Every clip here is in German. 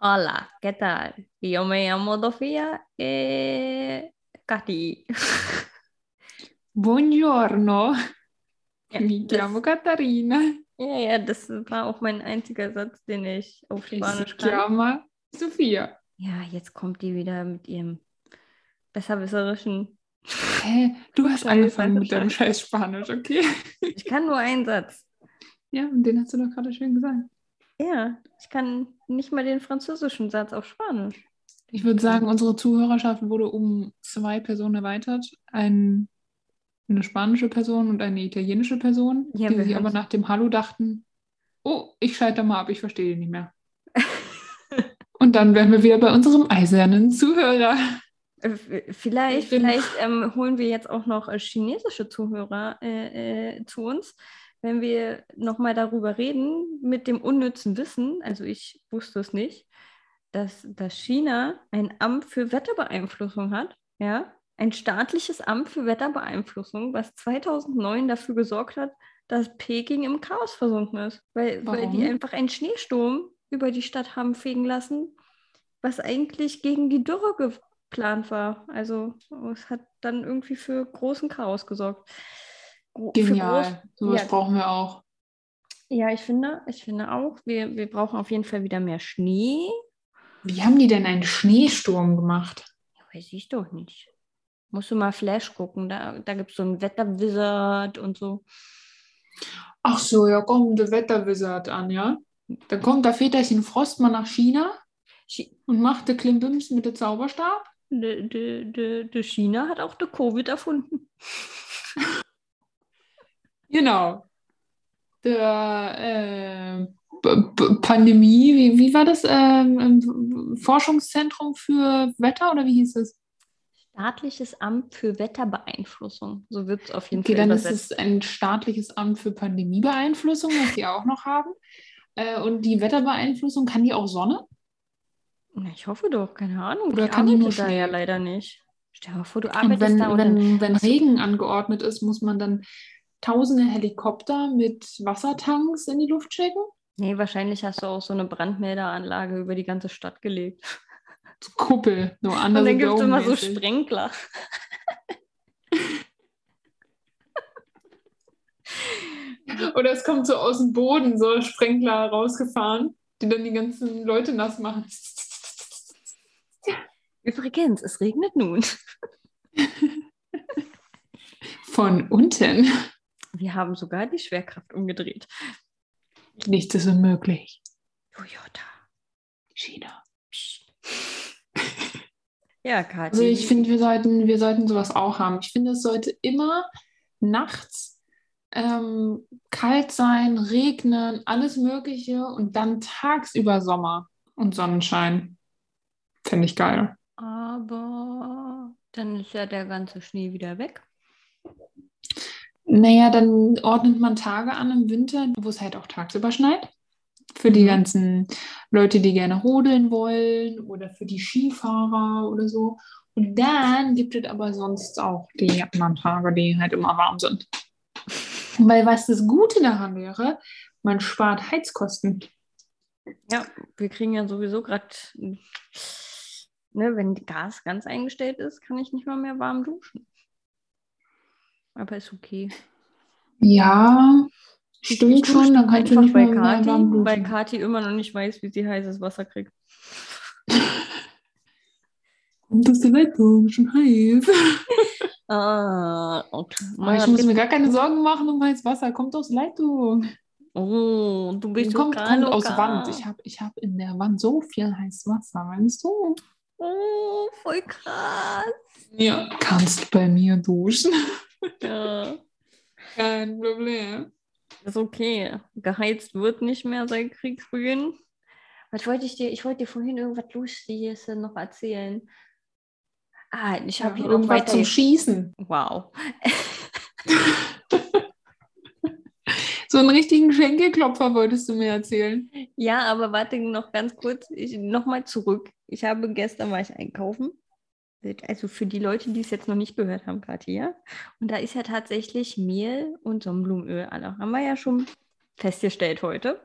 Hola, ¿qué tal? Yo me llamo Sofía e Katy. Buongiorno, Ja, mi das, Catarina. ja, ja, das war auch mein einziger Satz, den ich auf Spanisch kann. chiama Sofia. Ja, jetzt kommt die wieder mit ihrem besserwisserischen. Hä? Du hast angefangen mit deinem scheiß Spanisch, okay? Ich kann nur einen Satz. Ja, und den hast du doch gerade schön gesagt. Ja, ich kann nicht mal den französischen Satz auf Spanisch. Ich würde sagen, unsere Zuhörerschaft wurde um zwei Personen erweitert. Ein, eine spanische Person und eine italienische Person, Ja, die sich aber nach dem Hallo dachten, oh, ich schalte mal ab, ich verstehe nicht mehr. Und dann wären wir wieder bei unserem eisernen Zuhörer. Äh, Vielleicht, Ich bin- vielleicht ähm, holen wir jetzt auch noch äh, chinesische Zuhörer äh, äh, zu uns, wenn wir nochmal darüber reden mit dem unnützen Wissen. Also ich wusste es nicht, dass, dass China ein Amt für Wetterbeeinflussung hat. Ja, ein staatliches Amt für Wetterbeeinflussung, was 2009 dafür gesorgt hat, dass Peking im Chaos versunken ist, weil, weil die einfach einen Schneesturm über die Stadt haben fegen lassen, was eigentlich gegen die Dürre geplant war. Also es hat dann irgendwie für großen Chaos gesorgt. Genial. Sowas ja. brauchen wir auch. Ja, ich finde, ich finde auch, wir, wir brauchen auf jeden Fall wieder mehr Schnee. Wie haben die denn einen Schneesturm gemacht? Ja, weiß ich doch nicht. Musst du mal Flash gucken, da, da gibt es so einen Wetterwizard und so. Ach so, ja, komm, der Wetterwizard an, ja? Dann kommt der Väterchen Frost mal nach China Chi und macht der Klimbims mit dem Zauberstab. de, de, de, de China hat auch de Covid erfunden. Genau. Der äh, Pandemie, wie, wie war das? Ähm, Forschungszentrum für Wetter oder wie hieß es? Staatliches Amt für Wetterbeeinflussung. So wird es auf jeden Okay, Fall dann ist es ein staatliches Amt für Pandemiebeeinflussung, was die auch noch haben. Äh, und die Wetterbeeinflussung, kann die auch Sonne? Na, ich hoffe doch, keine Ahnung. Oder ich kann die nur da ja leider nicht. Stell dir mal vor, du Und arbeitest wenn, da und dann wenn, wenn hast du- Regen angeordnet ist, muss man dann tausende Helikopter mit Wassertanks in die Luft schicken? Nee, wahrscheinlich hast du auch so eine Brandmeldeanlage über die ganze Stadt gelegt. Kuppel, Und anders dann gibt es immer so Sprenkler. Oder es kommt so aus dem Boden so Sprenkler rausgefahren, die dann die ganzen Leute nass machen. Übrigens, es regnet nun. Von unten. Wir haben sogar die Schwerkraft umgedreht. Nichts ist unmöglich. Toyota. China. Psst. Ja, Kathi. Also ich finde, wir sollten, wir sollten sowas auch haben. Ich finde, es sollte immer nachts ähm, kalt sein, regnen, alles Mögliche und dann tagsüber Sommer und Sonnenschein. Finde ich geil. Aber dann ist ja der ganze Schnee wieder weg. Naja, dann ordnet man Tage an im Winter, wo es halt auch tagsüber schneit. Für die Mhm. ganzen Leute, die gerne rodeln wollen oder für die Skifahrer oder so. Und dann gibt es aber sonst auch die anderen Tage, die halt immer warm sind. Weil was das Gute daran wäre, man spart Heizkosten. Ja, wir kriegen ja sowieso gerade, ne, wenn Gas ganz eingestellt ist, kann ich nicht mal mehr warm duschen. Aber ist okay. Ja, Ich- stimmt ich schon, dann kannst du einfach nicht bei warm weil. Kathi immer noch nicht weiß, wie sie heißes Wasser kriegt. Kommt aus der Leitung, schon heiß. Ah, okay. Ich muss mir gar keine Sorgen machen um heißes Wasser. Kommt aus Leitung. Oh, du bist kommt, kommt aus. Wand. Ich habe ich hab in der Wand so viel heißes Wasser, meinst du? Oh, voll krass. Ja. Kannst bei mir duschen. Ja, Kein Problem. ist okay. Geheizt wird nicht mehr seit Kriegsbeginn. Was wollte ich dir? Ich wollte dir vorhin irgendwas Lustiges noch erzählen. Ah, ich habe hier noch irgendwas weiter. zum Schießen. wow. So einen richtigen Schenkelklopfer wolltest du mir erzählen. Ja, aber warte noch ganz kurz. Ich, Nochmal zurück. Ich habe gestern war ich einkaufen. Also für die Leute, die es jetzt noch nicht gehört haben, Kathi, ja. Und da ist ja tatsächlich Mehl und Sonnenblumenöl. alle. haben wir ja schon festgestellt heute.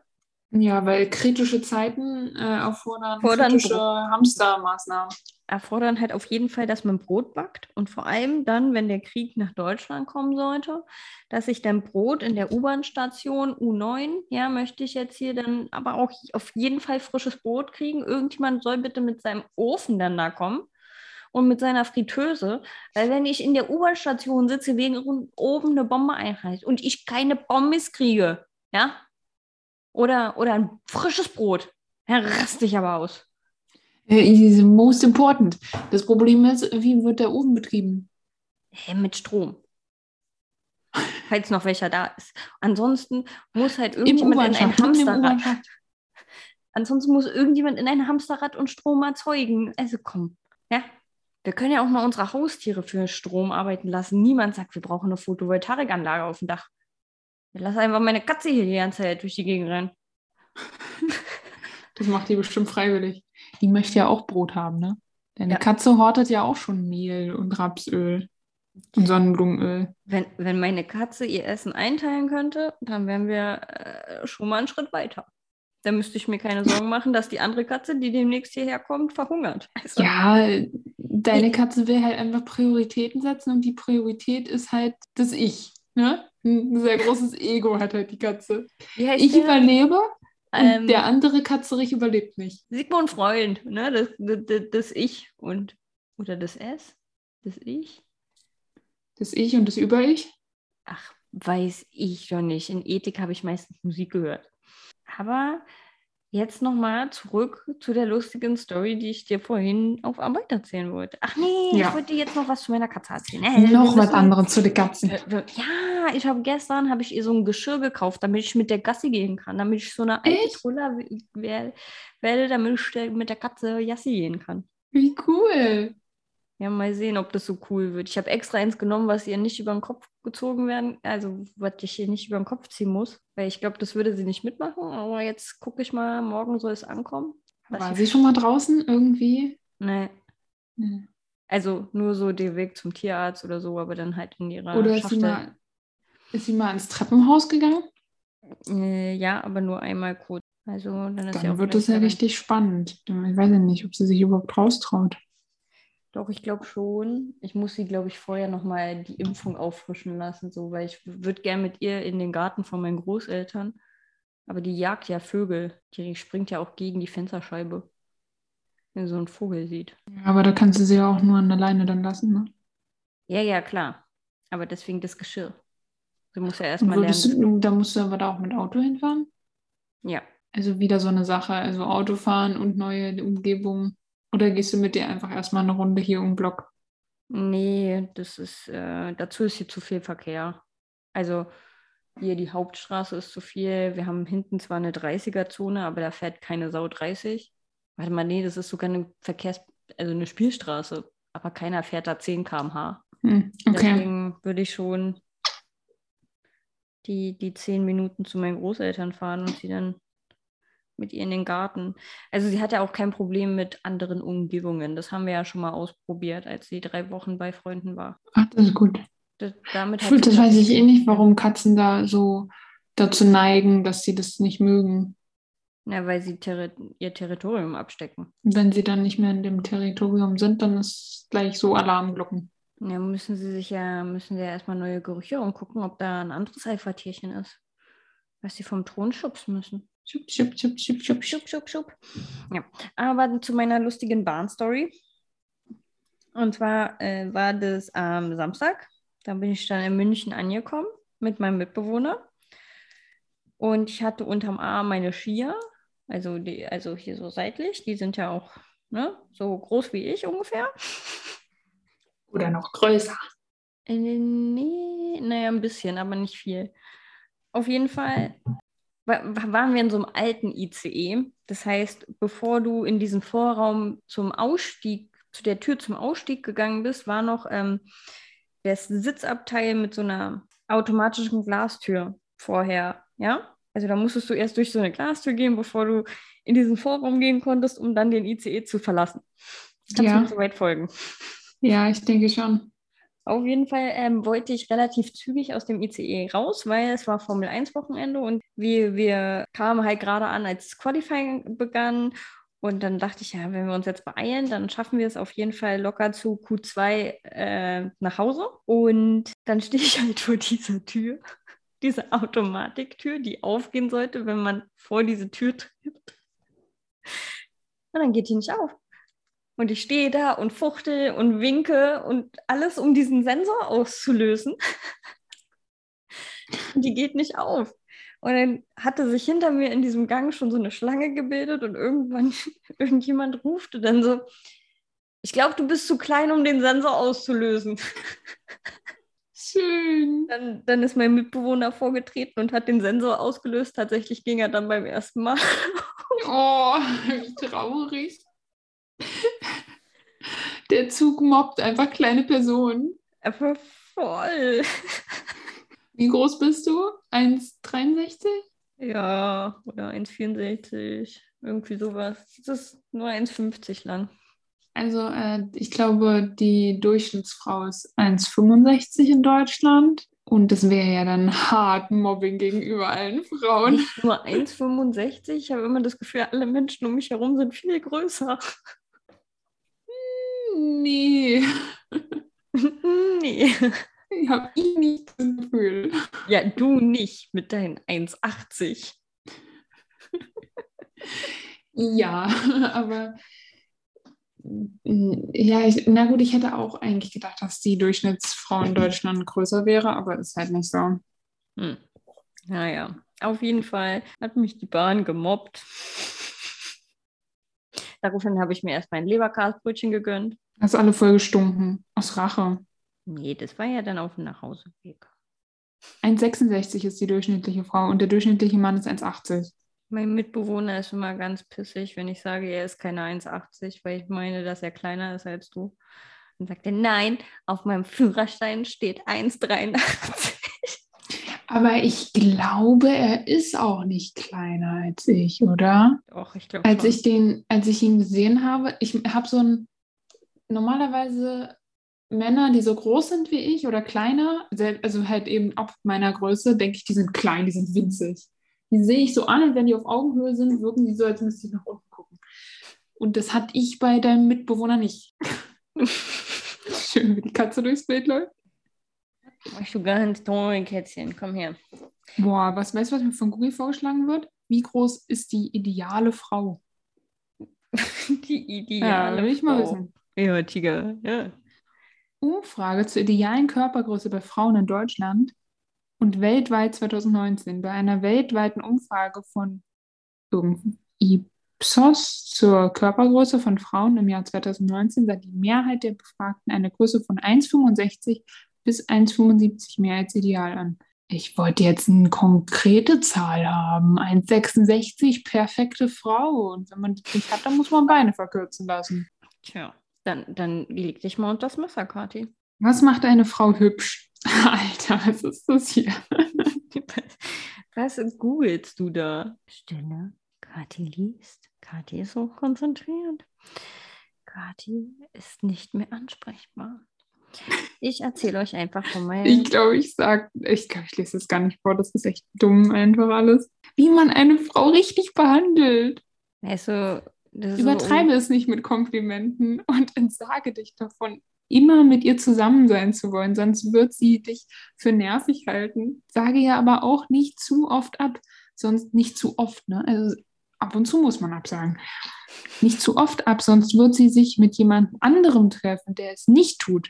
Ja, weil kritische Zeiten äh, erfordern, Fordern kritische Hamstermaßnahmen. erfordern halt auf jeden Fall, dass man Brot backt und vor allem dann, wenn der Krieg nach Deutschland kommen sollte, dass ich dann Brot in der U-Bahn-Station U9, ja, möchte ich jetzt hier dann aber auch auf jeden Fall frisches Brot kriegen. Irgendjemand soll bitte mit seinem Ofen dann da kommen und mit seiner Fritteuse, weil wenn ich in der U-Bahn-Station sitze, wegen oben eine Bombe einreißt und ich keine Pommes kriege, ja, oder, oder ein frisches Brot, dann raste ich aber aus. Äh, is most important. Das Problem ist, wie wird der Ofen betrieben? Hä, mit Strom. Falls noch welcher da ist. Ansonsten muss halt irgendjemand in ein Hamsterrad. Ansonsten muss irgendjemand in ein Hamsterrad und Strom erzeugen. Also komm, ja. Wir können ja auch mal unsere Haustiere für Strom arbeiten lassen. Niemand sagt, wir brauchen eine Photovoltaikanlage auf dem Dach. Ich lasse einfach meine Katze hier die ganze Zeit durch die Gegend rennen. Das macht die bestimmt freiwillig. Die möchte ja auch Brot haben, ne? Deine Ja. Katze hortet ja auch schon Mehl und Rapsöl und Sonnenblumenöl. Wenn, wenn meine Katze ihr Essen einteilen könnte, dann wären wir äh, schon mal einen Schritt weiter. Da müsste ich mir keine Sorgen machen, dass die andere Katze, die demnächst hierher kommt, verhungert. Also, Ja, deine Katze will halt einfach Prioritäten setzen und die Priorität ist halt das Ich. Ne? Ein sehr großes Ego hat halt die Katze. Ich der? überlebe Ähm, der andere Katzerich überlebt nicht. Sigmund Freund, ne? Das, das, das Ich und oder das S? Das Ich? Das Ich und das Über-Ich. Ach, weiß ich doch nicht. In Ethik habe ich meistens Musik gehört. Aber jetzt nochmal zurück zu der lustigen Story, die ich dir vorhin auf Arbeit erzählen wollte. Ach nee, Ja. ich wollte dir jetzt noch was zu meiner Katze erzählen. Äh, Noch was anderes zu den Katzen. Wir- Ja, ich habe gestern habe ich ihr so ein Geschirr gekauft, damit ich mit der Gassi gehen kann, damit ich so eine alte werde, damit ich mit der Katze Gassi gehen kann. Wie cool. Ja, mal sehen, ob das so cool wird. Ich habe extra eins genommen, was ihr nicht über den Kopf gezogen werden, also was ich hier nicht über den Kopf ziehen muss, weil ich glaube, das würde sie nicht mitmachen. Aber jetzt gucke ich mal, morgen soll es ankommen. War sie- schon mal draußen irgendwie? Nee, Hm. also nur so der Weg zum Tierarzt oder so, aber dann halt in ihrer Oder ist sie, mal, ist sie mal ins Treppenhaus gegangen? Äh, ja, aber nur einmal kurz. Also dann Dann auch wird es ja richtig spannend. Ich weiß ja nicht, ob sie sich überhaupt raustraut. Doch, ich glaube schon. Ich muss sie, glaube ich, vorher nochmal die Impfung auffrischen lassen, so, weil ich würde gern mit ihr in den Garten von meinen Großeltern. Aber die jagt ja Vögel. Die springt ja auch gegen die Fensterscheibe. Wenn so ein Vogel sieht. Aber da kannst du sie ja auch nur an der Leine dann lassen. Ne? Ja, ja, klar. Aber deswegen das Geschirr. Sie muss ja erstmal lernen. du, da musst du aber da auch mit Auto hinfahren? Ja. Also wieder so eine Sache, also Autofahren und neue Umgebung. Oder gehst du mit dir einfach erstmal eine Runde hier um den Block? Nee, das ist, äh, dazu ist hier zu viel Verkehr. Also hier die Hauptstraße ist zu viel. Wir haben hinten zwar eine 30er-Zone, aber da fährt keine Sau 30. Warte mal, nee, das ist sogar eine Verkehrs-, also eine Spielstraße, aber keiner fährt da 10 km/h. Hm, okay. Deswegen würde ich schon die, die 10 Minuten zu meinen Großeltern fahren und sie dann mit ihr in den Garten. Also sie hat ja auch kein Problem mit anderen Umgebungen. Das haben wir ja schon mal ausprobiert, als sie drei Wochen bei Freunden war. Ach, das ist gut. Das, damit sie das weiß ich eh nicht, warum Katzen da so dazu neigen, dass sie das nicht mögen. Ja, weil sie terri ihr Territorium abstecken. Und wenn sie dann nicht mehr in dem Territorium sind, dann ist gleich so Alarmglocken. Ja, müssen sie sich ja, müssen sie ja erstmal neue Gerüche umgucken, ob da ein anderes Alpha-Tierchen ist. Was sie vom Thron schubsen müssen. Schub, schub, schub, schub, schub, schub. Schub, schub. Ja, aber zu meiner lustigen Bahnstory. Und zwar äh, war das am Samstag. Da bin ich dann in München angekommen mit meinem Mitbewohner. Und ich hatte unterm Arm meine Skier, also, die, also hier so seitlich. Die sind ja auch ne, so groß wie ich ungefähr. Oder noch größer. Äh, nee, naja, ein bisschen, aber nicht viel. Auf jeden Fall waren wir in so einem alten ICE. Das heißt, bevor du in diesen Vorraum zum Ausstieg, zu der Tür zum Ausstieg gegangen bist, war noch ähm, das Sitzabteil mit so einer automatischen Glastür vorher. Ja, also da musstest du erst durch so eine Glastür gehen, bevor du in diesen Vorraum gehen konntest, um dann den ICE zu verlassen. Kannst du Ja. mir soweit folgen? Ja, ich denke schon. Auf jeden Fall ähm, wollte ich relativ zügig aus dem ICE raus, weil es war Formel 1 Wochenende und wir, wir kamen halt gerade an, als das Qualifying begann. Und dann dachte ich, ja, wenn wir uns jetzt beeilen, dann schaffen wir es auf jeden Fall locker zu Q2 äh, nach Hause. Und dann stehe ich halt vor dieser Tür, diese Automatiktür, die aufgehen sollte, wenn man vor diese Tür tritt. Und dann geht die nicht auf. Und ich stehe da und fuchtel und winke und alles, um diesen Sensor auszulösen. die geht nicht auf. Und dann hatte sich hinter mir in diesem Gang schon so eine Schlange gebildet und irgendwann irgendjemand rufte dann so, ich glaube, du bist zu klein, um den Sensor auszulösen. Schön. Dann, dann ist mein Mitbewohner vorgetreten und hat den Sensor ausgelöst. Tatsächlich ging er dann beim ersten Mal. Oh, wie traurig. Der Zug mobbt einfach kleine Personen. Aber voll. Wie groß bist du? 1,63? Ja, oder 1,64. Irgendwie sowas. Das ist nur 1,50 lang. Also äh, ich glaube, die Durchschnittsfrau ist 1,65 in Deutschland. Und das wäre ja dann hart Mobbing gegenüber allen Frauen. Nicht nur 1,65. Ich habe immer das Gefühl, alle Menschen um mich herum sind viel größer. Nee. nee. Ich habe ich nicht das Gefühl. Ja, du nicht mit deinen 1,80. Ja, aber ja, ich, na gut, ich hätte auch eigentlich gedacht, dass die Durchschnittsfrau in Deutschland größer wäre, aber ist halt nicht so. Hm. Naja, auf jeden Fall hat mich die Bahn gemobbt. Daraufhin habe ich mir erst mein Leberkastbrötchen gegönnt. Hast alle voll gestunken. Aus Rache. Nee, das war ja dann auf dem Nachhauseweg. 1,66 ist die durchschnittliche Frau und der durchschnittliche Mann ist 1,80. Mein Mitbewohner ist immer ganz pissig, wenn ich sage, er ist keine 1,80, weil ich meine, dass er kleiner ist als du. Dann sagt er, nein, auf meinem Führerschein steht 1,83. Aber ich glaube, er ist auch nicht kleiner als ich, oder? Doch, ich glaube Als schon. ich den, als ich ihn gesehen habe, ich habe so ein normalerweise Männer, die so groß sind wie ich oder kleiner, also halt eben ab meiner Größe, denke ich, die sind klein, die sind winzig. Die sehe ich so an und wenn die auf Augenhöhe sind, wirken die so, als müsste ich nach unten gucken. Und das hatte ich bei deinem Mitbewohner nicht. Schön, wie die Katze durchs Bild läuft. Mach du ganz toll, Kätzchen, komm her. Boah, was weißt du, was mir von Google vorgeschlagen wird? Wie groß ist die ideale Frau? Die ideale will ich mal wissen. Ja, Tiger, ja. Umfrage zur idealen Körpergröße bei Frauen in Deutschland und weltweit 2019. Bei einer weltweiten Umfrage von Ipsos zur Körpergröße von Frauen im Jahr 2019 sah die Mehrheit der Befragten eine Größe von 1,65 bis 1,75 mehr als ideal an. Ich wollte jetzt eine konkrete Zahl haben. 1,66, perfekte Frau. Und wenn man das nicht hat, dann muss man Beine verkürzen lassen. Tja, dann, dann leg dich mal unter das Messer, Kathi. Was macht eine Frau hübsch? Alter, was ist das hier? Was googelst du da? Stille. Kathi liest. Kathi ist hochkonzentriert. Kathi ist nicht mehr ansprechbar. Ich erzähle euch einfach von meinem. Ich glaube, ich sag, ich glaube, ich lese das gar nicht vor, das ist echt dumm einfach alles. Wie man eine Frau richtig behandelt. Also, Übertreibe es nicht mit Komplimenten und entsage dich davon, immer mit ihr zusammen sein zu wollen, sonst wird sie dich für nervig halten. Sage ihr aber auch nicht zu oft ab, sonst nicht zu oft, ne? Also ab und zu muss man absagen. Nicht zu oft ab, sonst wird sie sich mit jemand anderem treffen, der es nicht tut.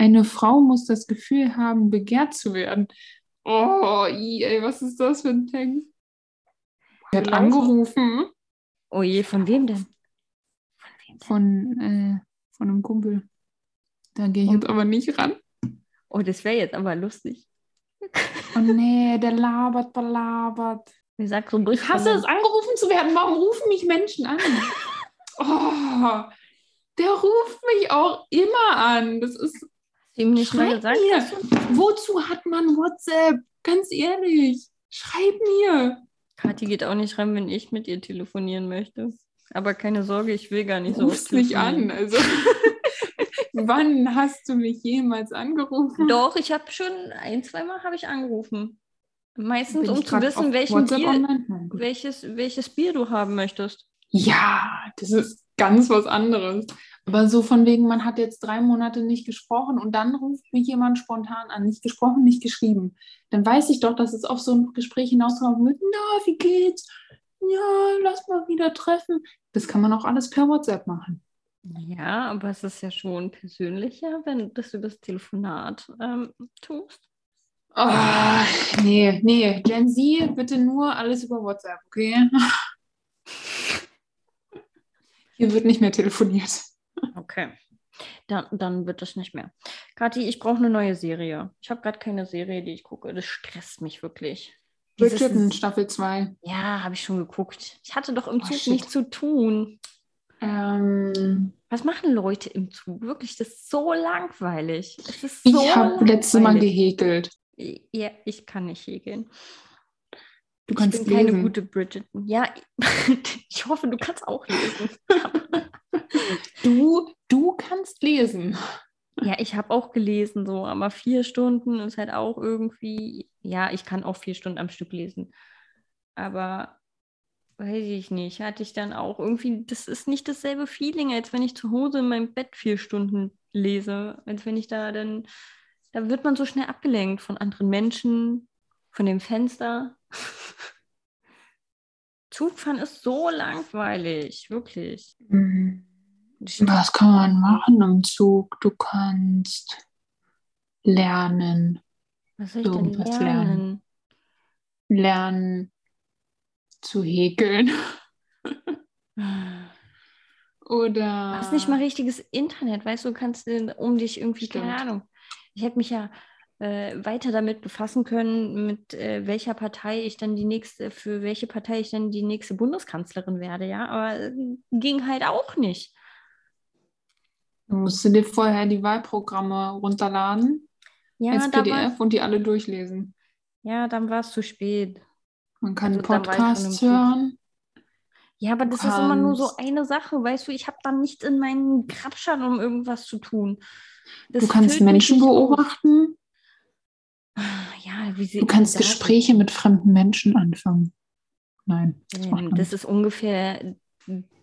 Eine Frau muss das Gefühl haben, begehrt zu werden. Oh, i, ey, was ist das für ein Text? Er hat angerufen Oh je, von wem denn? Von wem denn? von, äh, von einem Kumpel. Da gehe ich jetzt aber nicht ran. Oh, das wäre jetzt aber lustig. Oh nee, der labert, der labert. Ich sag so ein Ich hasse es, angerufen zu werden. Warum rufen mich Menschen an? Oh, der ruft mich auch immer an. Das ist. Ihm nicht mal gesagt mir. hast. Wozu hat man WhatsApp? Ganz ehrlich. Schreib mir. Kathi geht auch nicht ran, wenn ich mit ihr telefonieren möchte. Aber keine Sorge, ich will gar nicht so Ruf's oft nicht an. Also, Wann hast du mich jemals angerufen? Doch, ich habe schon ein, zweimal habe ich angerufen. Meistens, Bin um zu wissen, welchen WhatsApp Bier, online? Welches, welches Bier du haben möchtest. Ja, das ist ganz was anderes. Aber so von wegen, man hat jetzt drei Monate nicht gesprochen und dann ruft mich jemand spontan an. Nicht gesprochen, nicht geschrieben. Dann weiß ich doch, dass es auf so ein Gespräch hinauslaufen wird. Na, wie geht's? Ja, lass mal wieder treffen. Das kann man auch alles per WhatsApp machen. Ja, aber es ist ja schon persönlicher, wenn du das über das Telefonat ähm, tust. Oh, nee, nee. Gen Z, bitte nur alles über WhatsApp, okay? Hier wird nicht mehr telefoniert. Okay. Dann, dann wird das nicht mehr. Kathi, ich brauche eine neue Serie. Ich habe gerade keine Serie, die ich gucke. Das stresst mich wirklich. Bridgerton, Staffel 2. Ja, habe ich schon geguckt. Ich hatte doch im Oh, Zug shit. nichts zu tun. Ähm, Was machen Leute im Zug? Wirklich, das ist so langweilig. Ist so ich habe letztes Mal gehäkelt. Ja, ich kann nicht häkeln. Du kannst ich bin keine lesen. gute Bridgerton. Ja, ich hoffe, du kannst auch lesen. Du, du kannst lesen. Ja, ich habe auch gelesen, so, aber vier Stunden ist halt auch irgendwie, ja, ich kann auch vier Stunden am Stück lesen. Aber weiß ich nicht, hatte ich dann auch irgendwie, das ist nicht dasselbe Feeling, als wenn ich zu Hause in meinem Bett vier Stunden lese, als wenn ich da dann, da wird man so schnell abgelenkt von anderen Menschen, von dem Fenster. Zugfahren ist so langweilig, wirklich. Was kann man machen im Zug? Du kannst lernen. Was soll ich denn Irgendwas lernen? Lernen zu häkeln. Oder. Du hast nicht mal richtiges Internet, weißt du, du kannst um dich irgendwie, keine Stimmt. Ahnung. Ich hätte mich ja äh, weiter damit befassen können, mit äh, welcher Partei ich dann die nächste, für welche Partei ich dann die nächste Bundeskanzlerin werde, ja, aber äh, ging halt auch nicht. Du musst dir vorher die Wahlprogramme runterladen Ja, als PDF und die alle durchlesen. ja, dann war es zu spät. Man kann Also Podcasts hören. Ja, aber das ist immer nur so kannst- eine Sache, weißt du, ich habe dann nicht in meinen Grabschern, um irgendwas zu tun. Das Du kannst Menschen beobachten. Ja, wie sie Du kannst Gespräche mit fremden Menschen anfangen. Nein. Das man Das ist ungefähr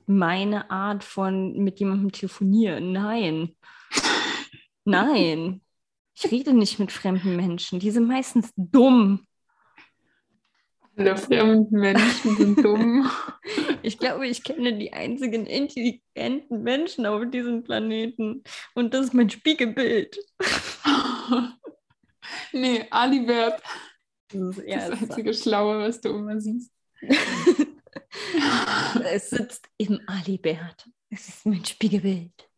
meine Art von mit jemandem telefonieren. Nein. Nein. Ich rede nicht mit fremden Menschen. Die sind meistens dumm. Alle fremden Menschen sind dumm. Ich glaube, ich kenne die einzigen intelligenten Menschen auf diesem Planeten. Und das ist mein Spiegelbild. nee, Alibert. Das ist, Das einzige Schlaue, was du immer siehst. es sitzt im Alibert. Es ist mein Spiegelbild.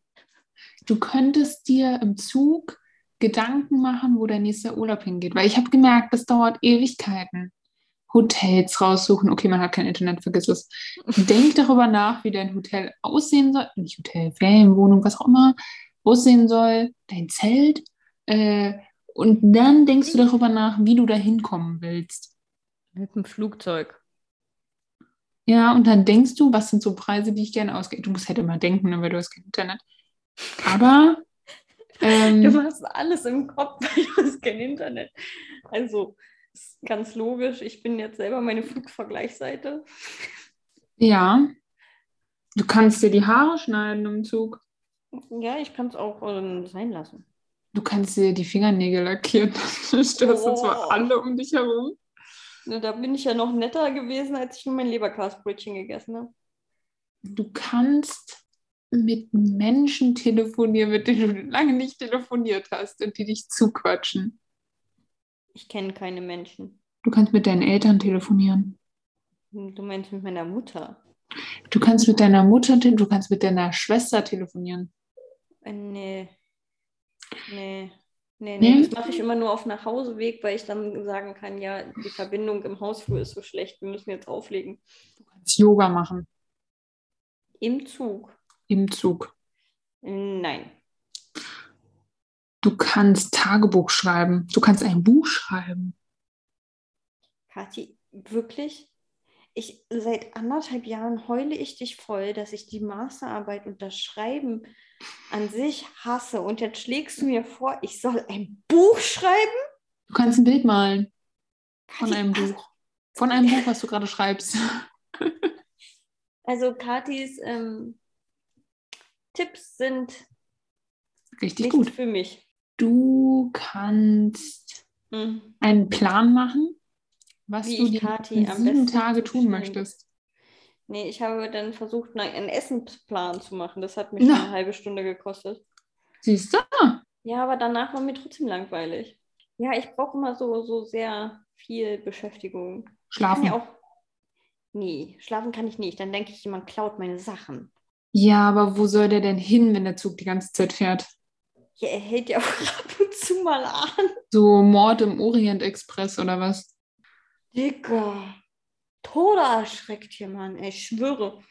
Du könntest dir im Zug Gedanken machen, wo dein nächster Urlaub hingeht. Weil ich habe gemerkt, das dauert Ewigkeiten. Hotels raussuchen. Okay, man hat kein Internet, vergiss es. Denk darüber nach, wie dein Hotel aussehen soll. Nicht Hotel, Ferienwohnung, was auch immer aussehen soll. Dein Zelt. Äh, und dann denkst du darüber nach, wie du da hinkommen willst. Mit dem Flugzeug. Ja, und dann denkst du, was sind so Preise, die ich gerne ausgebe. Du musst halt immer denken, ne, weil du hast kein Internet. Aber Du ähm, hast alles im Kopf, weil du hast kein Internet. Also, ist ganz logisch. Ich bin jetzt selber meine Flugvergleichsseite. ja, du kannst dir die Haare schneiden im Zug. Ja, ich kann es auch ähm, sein lassen. Du kannst dir die Fingernägel lackieren. Dann störst du Oh. zwar alle um dich herum. Ne, da bin ich ja noch netter gewesen, als ich nur mein Leberkastbrötchen gegessen habe. Du kannst mit Menschen telefonieren, mit denen du lange nicht telefoniert hast und die dich zuquatschen. Ich kenne keine Menschen. Du kannst mit deinen Eltern telefonieren. Du meinst mit meiner Mutter? Du kannst mit deiner Mutter, te- du kannst mit deiner Schwester telefonieren. Äh, nee. Nee. Nee, Nee? nee, das mache ich immer nur auf Nachhauseweg, weil ich dann sagen kann, ja, die Verbindung im Hausflur ist so schlecht, wir müssen jetzt auflegen. Du kannst Yoga machen Im Zug? im Zug. Nein. Du kannst Tagebuch schreiben. Du kannst ein Buch schreiben. Kathi, wirklich? ich seit anderthalb Jahren heule ich dich voll, dass ich die Masterarbeit und das Schreiben an sich hasse. Und jetzt schlägst du mir vor, ich soll ein Buch schreiben? Du kannst ein Bild malen von einem Buch. Von einem Buch, was du gerade schreibst. Also Katis ähm, Tipps sind Richtig gut. für mich. Du kannst Hm. einen Plan machen, was Wie du die am sieben Tage tun möchtest. Nee, ich habe dann versucht, einen Essensplan zu machen. Das hat mich Na. eine halbe Stunde gekostet. Siehst du? Ja, aber danach war mir trotzdem langweilig. Ja, ich brauche immer so, so sehr viel Beschäftigung. Schlafen. ja auch. Nee, schlafen kann ich nicht. Dann denke ich, jemand klaut meine Sachen. Ja, aber wo soll der denn hin, wenn der Zug die ganze Zeit fährt? Ja, er hält ja auch ab und zu mal an. So Mord im Orient Express oder was? Dicker. Tode erschreckt hier, Mann. Ich schwöre.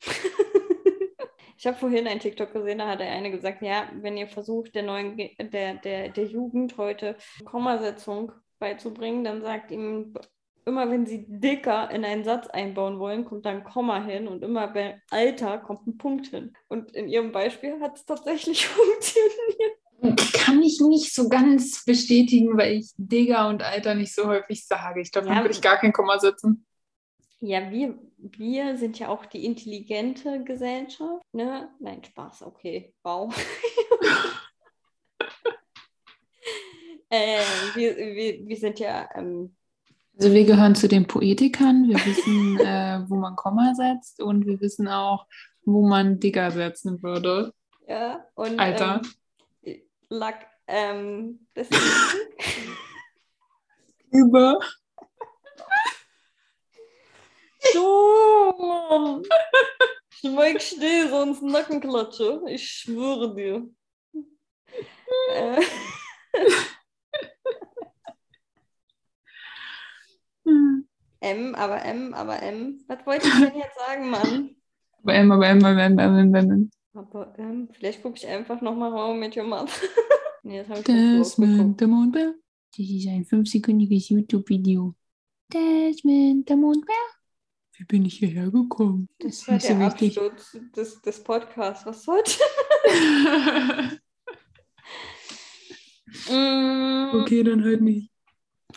ich habe vorhin einen TikTok gesehen, da hat der eine gesagt, ja, wenn ihr versucht, der neuen, der, der, der Jugend heute Kommasetzung beizubringen, dann sagt ihm, immer wenn sie dicker in einen Satz einbauen wollen, kommt da ein Komma hin und immer bei Alter kommt ein Punkt hin. Und in ihrem Beispiel hat es tatsächlich funktioniert. Kann ich nicht so ganz bestätigen, weil ich Digger und Alter nicht so häufig sage. Ich glaube, Ja. dann würde ich gar kein Komma setzen. Ja, wir, wir sind ja auch die intelligente Gesellschaft. Ne? Nein, Spaß, okay. Wow. äh, wir, wir, wir sind ja, ähm, Also wir gehören zu den Poetikern, wir wissen, äh, wo man Komma setzt und wir wissen auch, wo man Digger setzen würde. ja, und Alter. Ähm, Lack, ähm, deswegen, Über. so, Mann. Schweig still, sonst Nackenklatsche. Ich schwöre dir. Äh. M, aber M, aber M. Was wollte ich denn jetzt sagen, Mann? Aber M, aber M, aber M, aber M, aber M. Aber ähm, vielleicht gucke ich einfach nochmal Raum mit Your Mother. nee, das habe ich Desmond, der Mondbär. Das ist ein fünfsekündiges YouTube-Video. Desmond, der Mondbär. Wie bin ich hierher gekommen? Das ist war nicht so der wichtig. Absturz des, des Podcasts. Was sollte? mm, okay, dann halt nicht.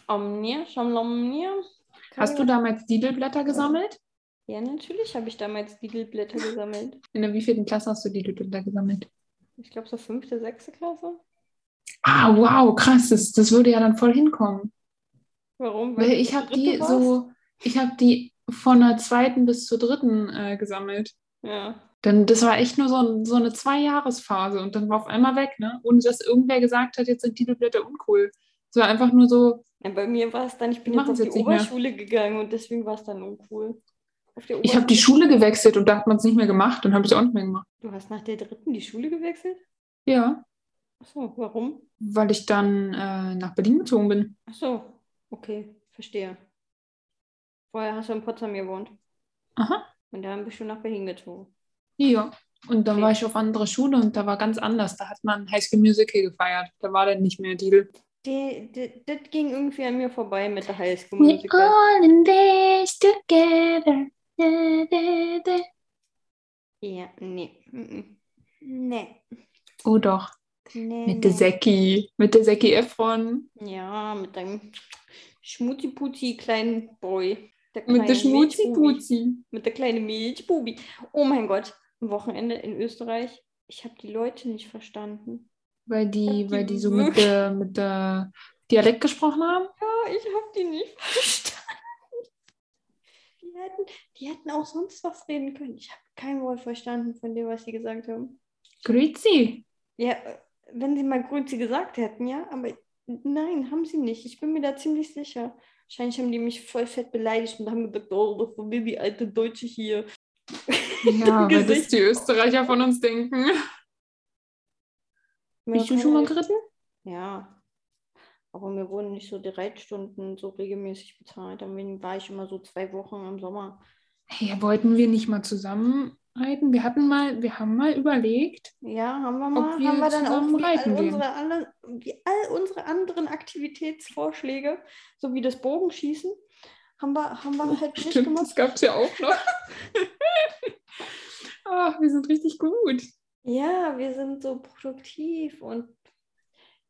Omnia, Schamlomnia. Hast du damals Didelblätter gesammelt? Ja, natürlich habe ich damals Didelblätter gesammelt. In der wievielten Klasse hast du Didelblätter gesammelt? Ich glaube so fünfte, sechste Klasse. Ah, wow, krass. Das, das würde ja dann voll hinkommen. Warum? Weil du ich habe die warst? so, ich habe die von der zweiten bis zur dritten äh, gesammelt. Ja. Dann, das war echt nur so, so eine Zwei-Jahres-Phase und dann war auf einmal weg, ne? Ohne dass irgendwer gesagt hat, jetzt sind Titelblätter uncool. Es war einfach nur so, ja. Bei mir war es dann, ich bin jetzt auf die jetzt. Oberschule gegangen und deswegen war es dann uncool. Ich habe die Schule gewechselt und da hat man es nicht mehr gemacht, dann habe ich es auch nicht mehr gemacht. Du hast nach der dritten die Schule gewechselt? Ja, Achso, warum? weil ich dann äh, nach Berlin gezogen bin. Achso, okay, verstehe. Vorher hast du in Potsdam gewohnt Aha. und dann bist du nach Berlin gezogen. Ja. Und dann Okay. war ich auf andere Schule und da war ganz anders. Da hat man High School Musical gefeiert. Da war dann nicht mehr Deal. Das ging irgendwie an mir vorbei mit der Highschool We Musical. all in this together. Da, da, da. Ja, nee. Nee. Oh doch. Nee, Mit der nee. Säcki. Mit der Säcki Efron. Ja, mit deinem schmutzi kleinen Boy. Mit der kleine Milchbubi. Schmutzi-Puzi. Mit der kleinen Milchbubi. Oh mein Gott, am Wochenende in Österreich. Ich habe die Leute nicht verstanden. Weil die, weil die die so mit der, mit der Dialekt gesprochen haben. Ja, ich habe die nicht verstanden. Die hätten, die hätten auch sonst was reden können. Ich habe kein Wort verstanden von dem, was sie gesagt haben. Grüezi. Ja, äh, wenn sie mal Grüezi gesagt hätten, ja, aber nein, haben sie nicht. Ich bin mir da ziemlich sicher. Wahrscheinlich haben die mich voll fett beleidigt und haben gesagt, oh, das ist wie die alte Deutsche hier. Ja, weil das Gesicht. die Österreicher von uns denken. Bist du schon mal geritten? Ja. Aber mir wurden nicht so die Reitstunden so regelmäßig bezahlt. Dann war ich immer so zwei Wochen im Sommer. Hey, wollten wir nicht mal zusammen reiten? Wir hatten mal, wir haben mal überlegt. Ja, haben wir mal. wir haben wir dann auch wie all, unsere, alle, wie all unsere anderen Aktivitätsvorschläge, so wie das Bogenschießen, haben wir, haben wir halt nicht Stimmt, gemacht. das gab es ja auch noch. Ach, wir sind richtig gut. Ja, wir sind so produktiv und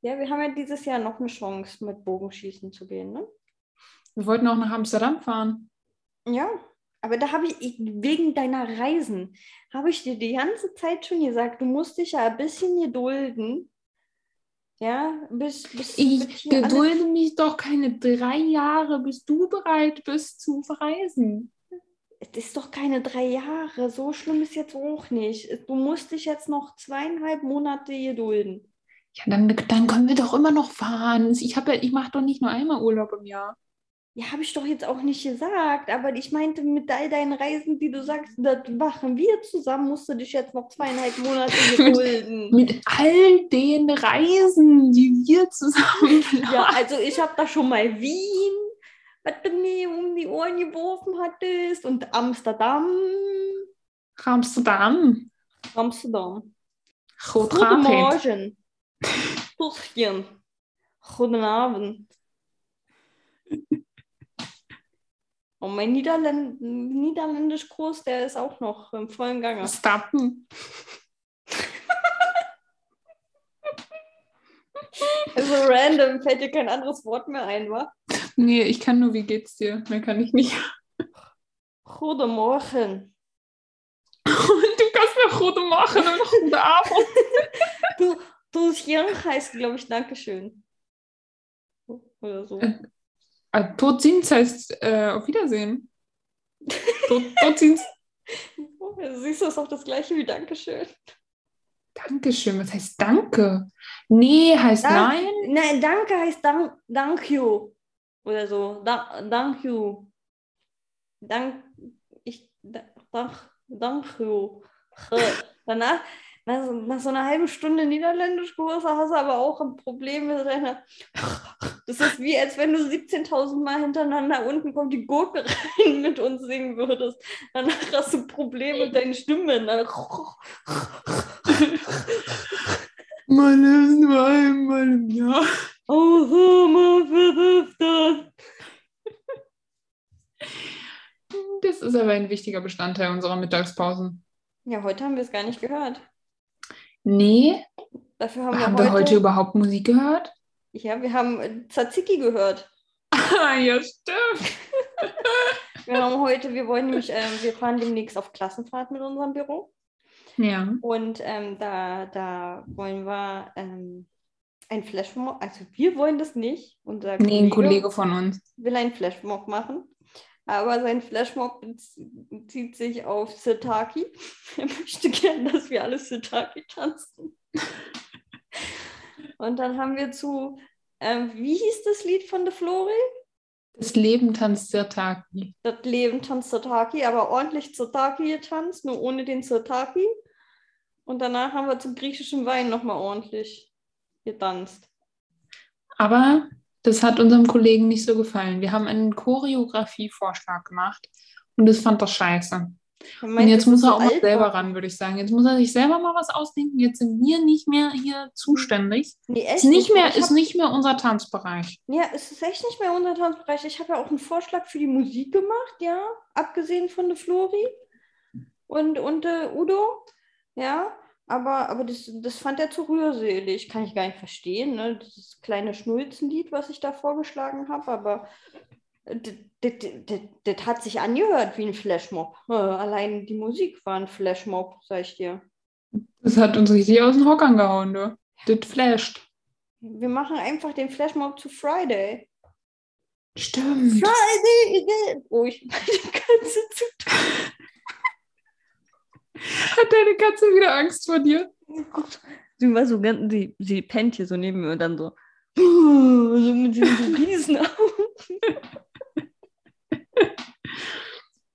ja, wir haben ja dieses Jahr noch eine Chance, mit Bogenschießen zu gehen, ne? Wir wollten auch nach Amsterdam fahren. Ja, aber da habe ich, wegen deiner Reisen, habe ich dir die ganze Zeit schon gesagt, du musst dich ja ein bisschen gedulden. Ja, bis, bis, Ich gedulde mich doch keine drei Jahre, bis du bereit bist zu verreisen. Es ist doch keine drei Jahre, so schlimm ist jetzt auch nicht. Du musst dich jetzt noch zweieinhalb Monate gedulden. Ja, dann, dann können wir doch immer noch fahren. Ich, hab ja, ich mache doch nicht nur einmal Urlaub im Jahr. Ja, habe ich doch jetzt auch nicht gesagt, aber ich meinte mit all deinen Reisen, die du sagst, das machen wir zusammen, musst du dich jetzt noch zweieinhalb Monate gedulden. Mit all den Reisen, die wir zusammen planen. Ja, also ich habe da schon mal Wien, was du mir um die Ohren geworfen hattest, und Amsterdam. Amsterdam. Amsterdam. Guten? Morgen. Tochtchen. Guten Abend. Und mein Niederländ Niederländisch-Kurs, der ist auch noch im vollen Gange. Stappen. Also random, fällt dir kein anderes Wort mehr ein, wa? Nee, ich kann nur, wie geht's dir? Mehr kann ich nicht. Guten Morgen. Du kannst mir gute machen und guten Abend. Du, Jan heißt, glaube ich, Dankeschön. Oder so. Äh. Sind's heißt äh, auf Wiedersehen. Oh, Siehst du, ist auch das gleiche wie Dankeschön. Dankeschön. Was heißt Danke? Nee, heißt Da- nein. Nein, Danke heißt Dank, Thank you. Oder so. Da, thank you. Dank, ich, da- dank, dank you. Ge- Danach, nach, so- einer halben Stunde Niederländisch-Kurs hast du aber auch ein Problem mit deiner. Das ist wie, als wenn du 17.000 Mal hintereinander unten kommt die Gurke rein mit uns singen würdest. Danach hast du Probleme mit deinen Stimmen. Man ist nur einmal im Jahr. Oh, so, mal versucht das. Das ist aber ein wichtiger Bestandteil unserer Mittagspausen. Ja, heute haben wir es gar nicht gehört. Nee, Dafür haben, haben wir, wir heute, heute überhaupt Musik gehört? Ja, wir haben Tzatziki gehört. Ah, ja, stimmt. Wir haben heute, wir wollen nämlich, ähm, wir fahren demnächst auf Klassenfahrt mit unserem Büro. Ja. Und ähm, da, da wollen wir ähm, ein Flashmob, also wir wollen das nicht. Unser Nee, ein Kollege von uns. will ein Flashmob machen. Aber sein Flashmob bezieht sich auf Sitaki. Er möchte gern, dass wir alle Sitaki tanzen. Und dann haben wir zu, ähm, wie hieß das Lied von der Flori? Das Leben tanzt Sirtaki. Das Leben tanzt Sitaki, aber ordentlich Sitaki getanzt, nur ohne den Sitaki. Und danach haben wir zum griechischen Wein nochmal ordentlich getanzt. Aber das hat unserem Kollegen nicht so gefallen. Wir haben einen Choreografie-Vorschlag gemacht und das fand er scheiße. Und meint, jetzt das muss er so auch alt selber ran, würde ich sagen. Jetzt muss er sich selber mal was ausdenken. Jetzt sind wir nicht mehr hier zuständig. Nee, echt Ist nicht mehr, Ich ist hab- nicht mehr unser Tanzbereich. Ja, es ist echt nicht mehr unser Tanzbereich. Ich habe ja auch einen Vorschlag für die Musik gemacht, ja, abgesehen von der Flori und, und der Udo, ja, aber, aber das, das fand er zu rührselig. Kann ich gar nicht verstehen, ne? Das kleine Schnulzenlied, was ich da vorgeschlagen habe, aber das, das, hat sich angehört wie ein Flashmob. Äh, Allein die Musik war ein Flashmob, sag ich dir. Das hat uns richtig aus den Hockern gehauen, du. Das flasht. Wir machen einfach den Flashmob zu Friday. Stimmt. Friday! Oh, ich meine Katze zu Hat deine Katze wieder Angst vor dir? Sie war so ganz, sie, sie pennt hier so neben mir und dann so, so mit diesen Riesenaugen.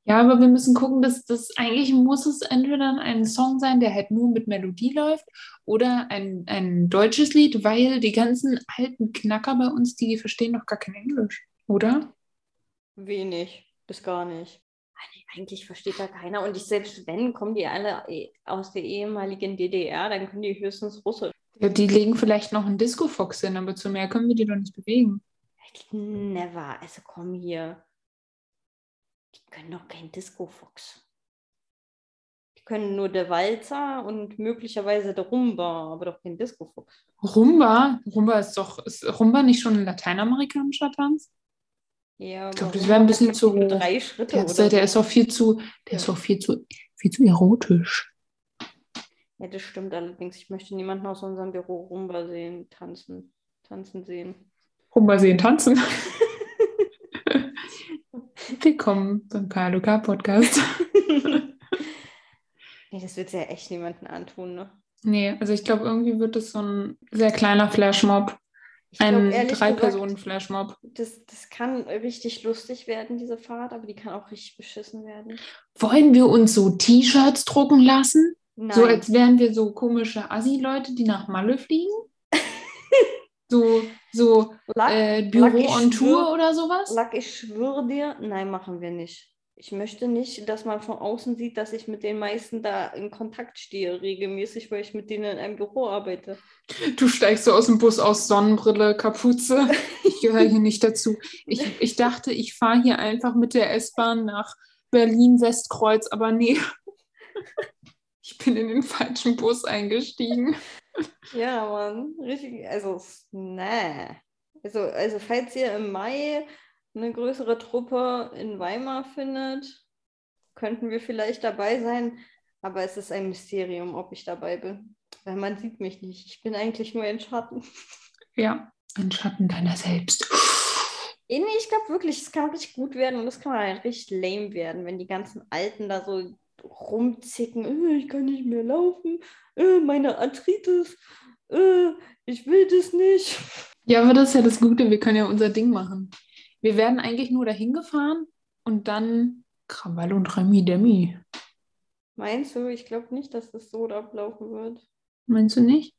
Ja, aber wir müssen gucken, dass das eigentlich muss es entweder ein Song sein, der halt nur mit Melodie läuft oder ein, ein deutsches Lied, weil die ganzen alten Knacker bei uns, die verstehen doch gar kein Englisch, oder? Wenig, bis gar nicht. Eigentlich versteht da keiner. Und ich selbst wenn, kommen die alle eh aus der ehemaligen DDR, dann können die höchstens Russisch. Ja, die legen vielleicht noch einen Disco-Fox hin, aber zu mehr können wir die doch nicht bewegen. Never. Also komm hier. Die können doch kein Disco-Fox. Die können nur der Walzer und möglicherweise der Rumba, aber doch kein Disco-Fox. Rumba? Rumba ist doch, ist Rumba nicht schon ein lateinamerikanischer Tanz? Ja, Ich glaube, das wäre ein bisschen zu hoch. Drei Schritte Der, oder ist, der ist auch viel zu, der ist auch viel zu, viel zu erotisch. Ja, das stimmt allerdings. Ich möchte niemanden aus unserem Büro Rumba sehen, tanzen, tanzen sehen. Rumba sehen, tanzen. Willkommen beim KLUK Podcast. nee, das wird ja echt niemanden antun, ne? Nee, also ich glaube, irgendwie wird es so ein sehr kleiner Flashmob. Ich Ein Drei-Personen-Flashmob. Das, das kann richtig lustig werden, diese Fahrt, aber die kann auch richtig beschissen werden. Wollen wir uns so T-Shirts drucken lassen? Nein. So als wären wir so komische Assi-Leute, die nach Malle fliegen? so so Lack, äh, Lack, Büro ich on Tour schwör- oder sowas? Lack, ich schwöre dir, nein, machen wir nicht. Ich möchte nicht, dass man von außen sieht, dass ich mit den meisten da in Kontakt stehe, regelmäßig, weil ich mit denen in einem Büro arbeite. Du steigst so aus dem Bus aus Sonnenbrille, Kapuze. Ich gehöre hier nicht dazu. Ich, ich dachte, ich fahre hier einfach mit der S-Bahn nach Berlin-Westkreuz, aber nee. Ich bin in den falschen Bus eingestiegen. Ja, Mann, richtig, also, nee. Also, also, falls ihr im Mai eine größere Truppe in Weimar findet, könnten wir vielleicht dabei sein, aber es ist ein Mysterium, ob ich dabei bin. Weil man sieht mich nicht. Ich bin eigentlich nur ein Schatten. Ja, ein Schatten deiner selbst. Nee, ich glaube wirklich, es kann richtig gut werden und das kann halt richtig lame werden, wenn die ganzen Alten da so rumzicken. "Äh, Ich kann nicht mehr laufen, äh, meine Arthritis, äh, ich will das nicht. Ja, aber das ist ja das Gute, wir können ja unser Ding machen. Wir werden eigentlich nur dahin gefahren und dann Krawall und Remi Demi. Meinst du? Ich glaube nicht, dass das so ablaufen wird. Meinst du nicht?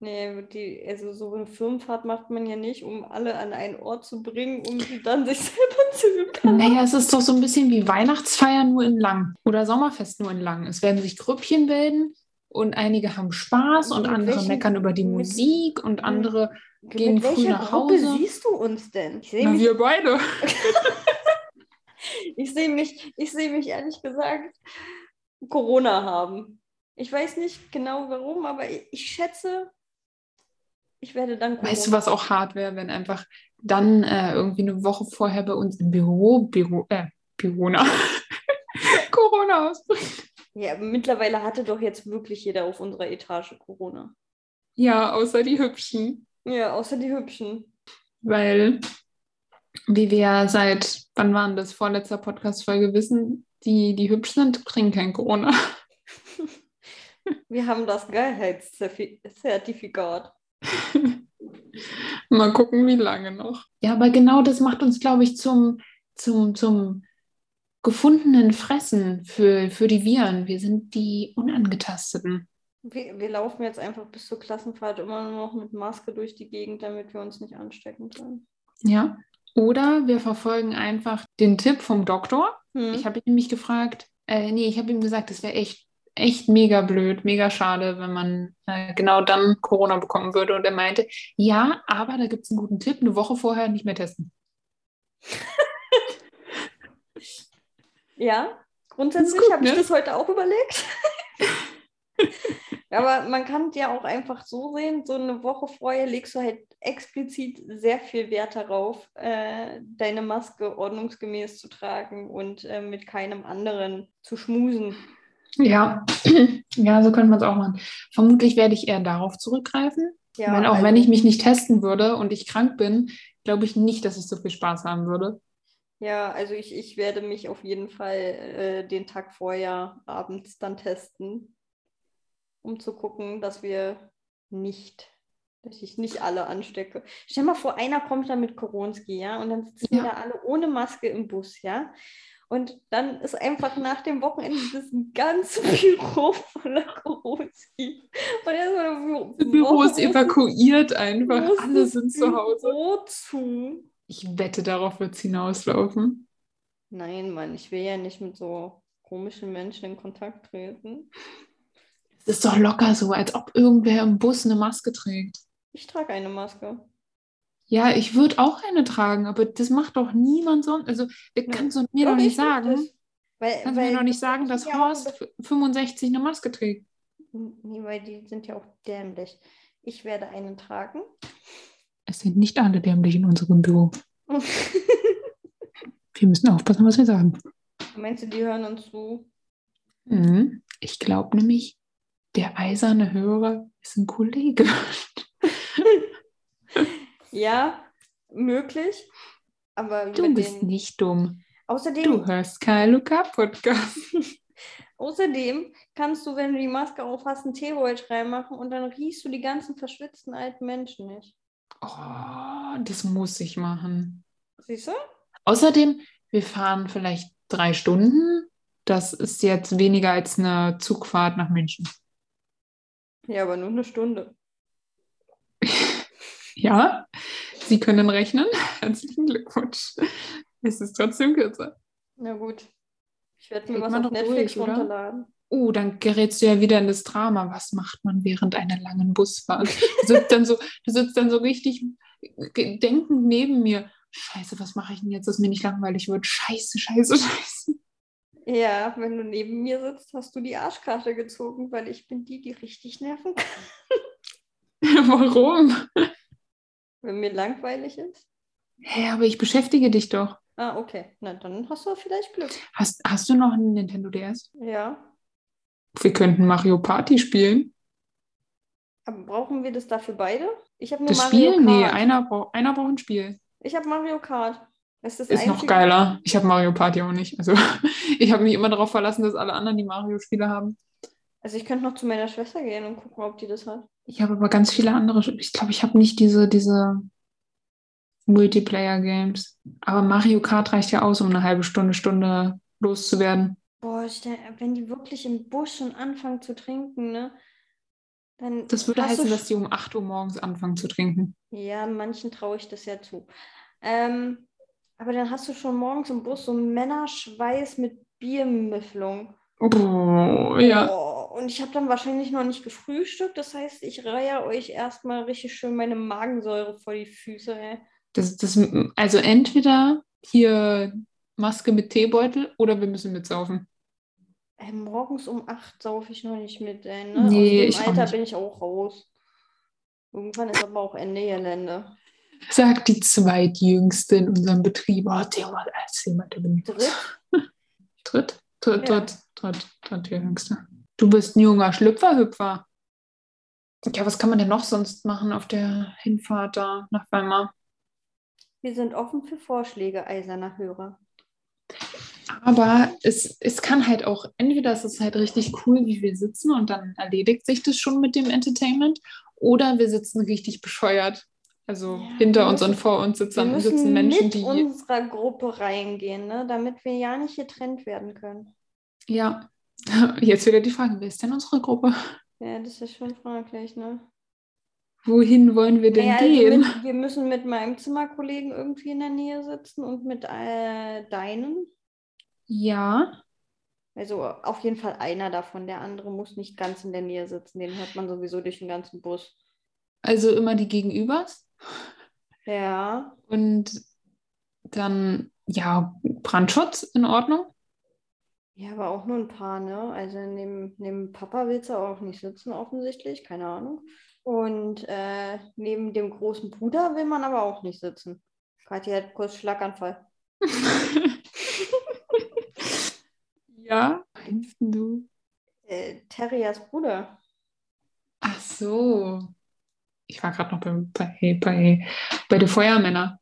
Nee, die, also so eine Firmenfahrt macht man ja nicht, um alle an einen Ort zu bringen, um sie dann sich selber zu überkommen. Naja, es ist doch so ein bisschen wie Weihnachtsfeier nur in lang oder Sommerfest nur in lang. Es werden sich Grüppchen bilden und einige haben Spaß und Mit andere welchen- meckern über die Musik und andere, gehen Mit früh welcher nach Gruppe Hause. siehst du uns denn? Ich sehe mich, wir beide. ich sehe mich, ich sehe mich ehrlich gesagt Corona haben. Ich weiß nicht genau warum, aber ich, ich schätze, ich werde dann Corona. Weißt du, was auch hart wäre, wenn einfach dann äh, irgendwie eine Woche vorher bei uns im Büro, Büro, äh, Corona, Corona ausbricht. Ja, mittlerweile hatte doch jetzt wirklich jeder auf unserer Etage Corona. Ja, außer die Hübschen. Ja, außer die Hübschen. Weil, wie wir ja seit, wann waren das, vorletzter Podcast-Folge wissen, die, die hübsch sind, kriegen kein Corona. Wir haben das Geilheitszertifikat. Mal gucken, wie lange noch. Ja, aber genau das macht uns, glaube ich, zum, zum, zum gefundenen Fressen für, für die Viren. Wir sind die Unangetasteten. Wir, wir laufen jetzt einfach bis zur Klassenfahrt immer nur noch mit Maske durch die Gegend, damit wir uns nicht anstecken können. Ja. Oder wir verfolgen einfach den Tipp vom Doktor. Hm. Ich habe ihn nämlich gefragt, äh, nee, ich habe ihm gesagt, es wäre echt, echt mega blöd, mega schade, wenn man äh, genau dann Corona bekommen würde. Und er meinte, ja, aber da gibt es einen guten Tipp, eine Woche vorher nicht mehr testen. Ja, grundsätzlich habe ich ne? das heute auch überlegt. Aber man kann es ja auch einfach so sehen, so eine Woche vorher legst du halt explizit sehr viel Wert darauf, äh, deine Maske ordnungsgemäß zu tragen und äh, mit keinem anderen zu schmusen. Ja, ja, so könnte man es auch machen. Vermutlich werde ich eher darauf zurückgreifen. Ja, weil auch also- wenn ich mich nicht testen würde und ich krank bin, glaube ich nicht, dass ich so viel Spaß haben würde. Ja, also ich, ich werde mich auf jeden Fall äh, den Tag vorher abends dann testen, um zu gucken, dass wir nicht, dass ich nicht alle anstecke. Stell mal vor, einer kommt dann mit Koronski, ja, und dann sitzen wir Ja. da alle ohne Maske im Bus, ja. Und dann ist einfach nach dem Wochenende das ganze Büro voller Koronski. Und erstmal Das Büro ist evakuiert einfach. Alle sind zu Hause. Büro zu. Ich wette, darauf wird es hinauslaufen. Nein, Mann, ich will ja nicht mit so komischen Menschen in Kontakt treten. Es ist doch locker so, als ob irgendwer im Bus eine Maske trägt. Ich trage eine Maske. Ja, ich würde auch eine tragen, aber das macht doch niemand sonst. Also, der Ja. kannst du mir Doch, doch nicht sagen. das. Weil, Kannst du mir weil doch nicht sagen, dass ja Horst 65 eine Maske trägt. Nee, weil die sind ja auch dämlich. Ich werde einen tragen. Es sind nicht alle dämlich in unserem Büro. Wir müssen aufpassen, was wir sagen. Meinst du, die hören uns zu? Mhm. Ich glaube nämlich, der eiserne Hörer ist ein Kollege. Ja, möglich. Aber Du bist den... nicht dumm. Außerdem, Du hörst kein Luca-Podcast. außerdem kannst du, wenn du die Maske aufhast, einen Teerold reinmachen und dann riechst du die ganzen verschwitzten alten Menschen nicht. Oh, das muss ich machen. Siehst du? Außerdem, wir fahren vielleicht drei Stunden. Das ist jetzt weniger als eine Zugfahrt nach München. Ja, aber nur eine Stunde. Ja, Sie können rechnen. Herzlichen Glückwunsch. Es ist trotzdem kürzer. Na gut. Ich werde mir was auf Netflix oder? runterladen. Oh, dann gerätst du ja wieder in das Drama. Was macht man während einer langen Busfahrt? Du sitzt dann so, du sitzt dann so richtig denkend neben mir. Scheiße, was mache ich denn jetzt, dass mir nicht langweilig wird? Scheiße, scheiße, scheiße. Ja, wenn du neben mir sitzt, hast du die Arschkarte gezogen, weil ich bin die, die richtig nerven kann. Warum? Wenn mir langweilig ist. Hä, aber ich beschäftige dich doch. Ah, okay. Na, dann hast du vielleicht Glück. Hast, hast du noch einen Nintendo DS? Ja. Wir könnten Mario Party spielen. Aber brauchen wir das dafür beide? Ich habe nur Das Mario Spiel? Nee, Kart. einer, brau einer braucht ein Spiel. Ich habe Mario Kart. Das ist das Ist noch geiler. Ich habe Mario Party auch nicht. Also ich habe mich immer darauf verlassen, dass alle anderen die Mario-Spiele haben. Also ich könnte noch zu meiner Schwester gehen und gucken, ob die das hat. Ich habe aber ganz viele andere. Ich glaube, ich habe nicht diese, diese Multiplayer-Games. Aber Mario Kart reicht ja aus, um eine halbe Stunde, Stunde loszuwerden. Boah, stell- wenn die wirklich im Bus schon anfangen zu trinken, ne? Dann Das würde heißen, dass die um 8 Uhr morgens anfangen zu trinken. Ja, manchen traue ich das ja zu. Ähm, aber dann hast du schon morgens im Bus so Männerschweiß mit Biermüfflung. Oh, ja. Oh, und ich habe dann wahrscheinlich noch nicht gefrühstückt. Das heißt, ich reihe euch erstmal richtig schön meine Magensäure vor die Füße. Ey. Das, das, also entweder hier Maske mit Teebeutel oder wir müssen mitsaufen. Ey, morgens um 8 saufe ich noch nicht mit. Ey, ne? Nee, Aus dem Alter bin ich auch raus. Irgendwann ist aber auch Ende Gelände. Sagt die zweitjüngste in unserem Betrieb. Oh, Theodor, erzähl mal, du bin Dritt? Dritt? Dritt, Ja. dritt, dritt, drittjüngste. Du bist ein junger Schlüpferhüpfer. Ja, was kann man denn noch sonst machen auf der Hinfahrt da nach Weimar? Wir sind offen für Vorschläge, eiserner Hörer. Aber es, es kann halt auch, entweder ist es halt richtig cool, wie wir sitzen und dann erledigt sich das schon mit dem Entertainment, oder wir sitzen richtig bescheuert. Also Ja, hinter uns und vor uns sitzen, sitzen Menschen, mit die. unserer Gruppe reingehen, ne? damit wir ja nicht getrennt werden können. Ja, jetzt wieder die Frage, wer ist denn unsere Gruppe? Ja, das ist schon fraglich, ne? Wohin wollen wir denn Naja, also gehen? mit, wir müssen mit meinem Zimmerkollegen irgendwie in der Nähe sitzen und mit äh, deinen. Ja, Also auf jeden Fall einer davon. Der andere muss nicht ganz in der Nähe sitzen. Den hört man sowieso durch den ganzen Bus. also immer die Gegenübers. Ja, Und dann, ja, Brandschutz in Ordnung. ja, aber auch nur ein paar, ne? Also neben, neben Papa willst du auch nicht sitzen, offensichtlich, keine Ahnung. Und äh, neben dem großen Bruder will man aber auch nicht sitzen. Katja hat kurz Schlaganfall. ja, meinst du? Äh, Terriers Bruder. Ach so. Ich war gerade noch beim, bei, bei, bei den Feuermännern.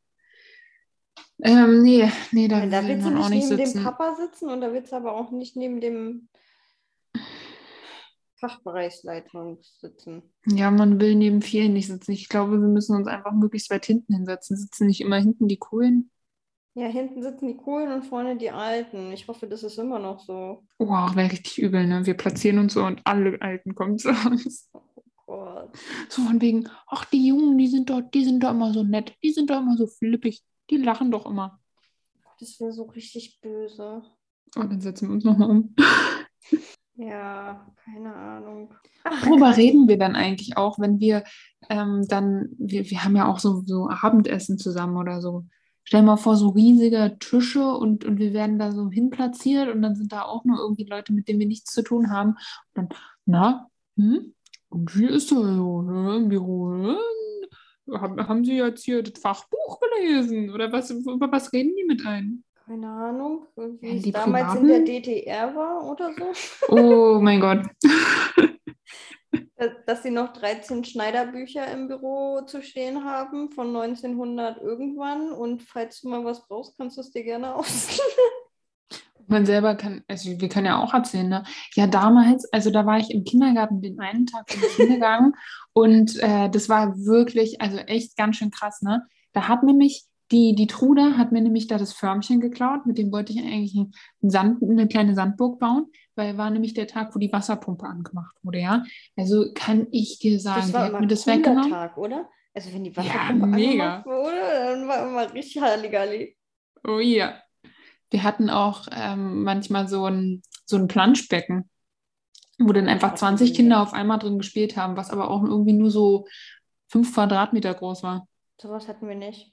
Ähm, nee, nee, da, da will willst du man auch nicht nicht neben dem sitzen. Papa sitzen und da willst du aber auch nicht neben dem Fachbereichsleitung sitzen. Ja, man will neben vielen nicht sitzen. Ich glaube, wir müssen uns einfach möglichst weit hinten hinsetzen. Sitzen nicht immer hinten die Coolen. Ja, hinten sitzen die Coolen und vorne die Alten. Ich hoffe, das ist immer noch so. Wow, wäre richtig übel, ne? Wir platzieren uns so und alle Alten kommen zu uns. Gott. So von wegen, ach, die Jungen, die sind dort, die sind doch immer so nett, die sind doch immer so flippig, die lachen doch immer. Das wäre so richtig böse. Oh, dann setzen wir uns nochmal um. Ja, keine Ahnung. Worüber reden wir dann eigentlich auch, wenn wir ähm, dann, wir, wir haben ja auch so, so Abendessen zusammen oder so. Stell dir mal vor, so riesige Tische und, und wir werden da so hinplatziert und dann sind da auch nur irgendwie Leute, mit denen wir nichts zu tun haben. Und dann, na, hm? Und wie ist das so ne, im Büro? Ne? Haben, haben Sie jetzt hier das Fachbuch gelesen? Oder was, über was reden die mit einem? Keine Ahnung, wie Ja, es die damals in Privaten? der DDR war oder so. Oh mein Gott. Dass, dass sie noch 13 Schneiderbücher im Büro zu stehen haben von 1900 irgendwann. Und falls du mal was brauchst, kannst du es dir gerne ausleihen. Man selber kann, also wir können ja auch erzählen, ne? Ja, damals, also da war ich im Kindergarten den einen Tag in die Schule gegangen und äh, das war wirklich, also echt ganz schön krass, ne? Da hat nämlich die, die Trude hat mir nämlich da das Förmchen geklaut, mit dem wollte ich eigentlich einen Sand, eine kleine Sandburg bauen, weil war nämlich der Tag, wo die Wasserpumpe angemacht wurde, ja? Also kann ich dir sagen, Das war immer mir das weggenommen. Tag, oder? Also wenn die Ja, Wasserpumpe mega. angemacht wurde, dann war immer richtig Halligalli. Oh ja. Wir hatten auch ähm, manchmal so ein, so ein Planschbecken, wo dann einfach hatten 20 wir Kinder auf einmal drin gespielt haben, was aber auch irgendwie nur so fünf Quadratmeter groß war. Sowas hatten wir nicht.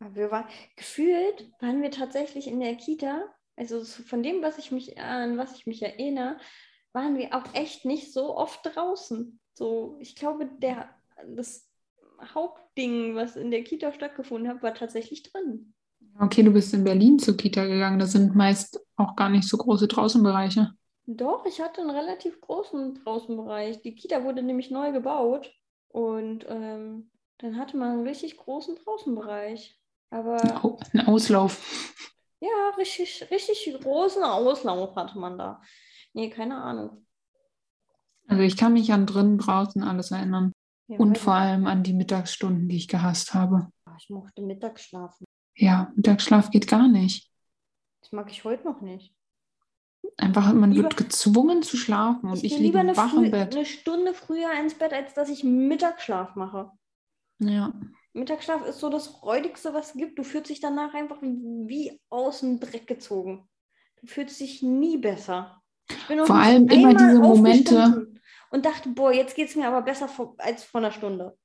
Aber wir waren, gefühlt waren wir tatsächlich in der Kita, also so von dem, was ich mich an was ich mich erinnere, waren wir auch echt nicht so oft draußen. So, ich glaube, der, das Hauptding, was in der Kita stattgefunden hat, war tatsächlich drin. Okay, du bist in Berlin zur Kita gegangen, da sind meist auch gar nicht so große Draußenbereiche. Doch, ich hatte einen relativ großen Draußenbereich. Die Kita wurde nämlich neu gebaut und ähm, dann hatte man einen richtig großen Draußenbereich. Aber Ein Auslauf. Ja, richtig, richtig großen Auslauf hatte man da. Nee, keine Ahnung. Also ich kann mich an drinnen, draußen alles erinnern. Ja, Und vor allem an die Mittagsstunden, die ich gehasst habe. Ich mochte mittags schlafen. Ja, Mittagsschlaf geht gar nicht. Das mag ich heute noch nicht. Einfach, man Lieber- wird gezwungen zu schlafen und Ich ich, liege lieber eine, wach im Bett. eine Stunde früher ins Bett, als dass ich Mittagsschlaf mache. Ja. Mittagsschlaf ist so das Räudigste, was es gibt. Du fühlst dich danach einfach wie aus dem Dreck gezogen. Du fühlst dich nie besser. Ich bin noch Vor allem immer diese Momente. Und dachte, boah, jetzt geht es mir aber besser vor, als vor einer Stunde.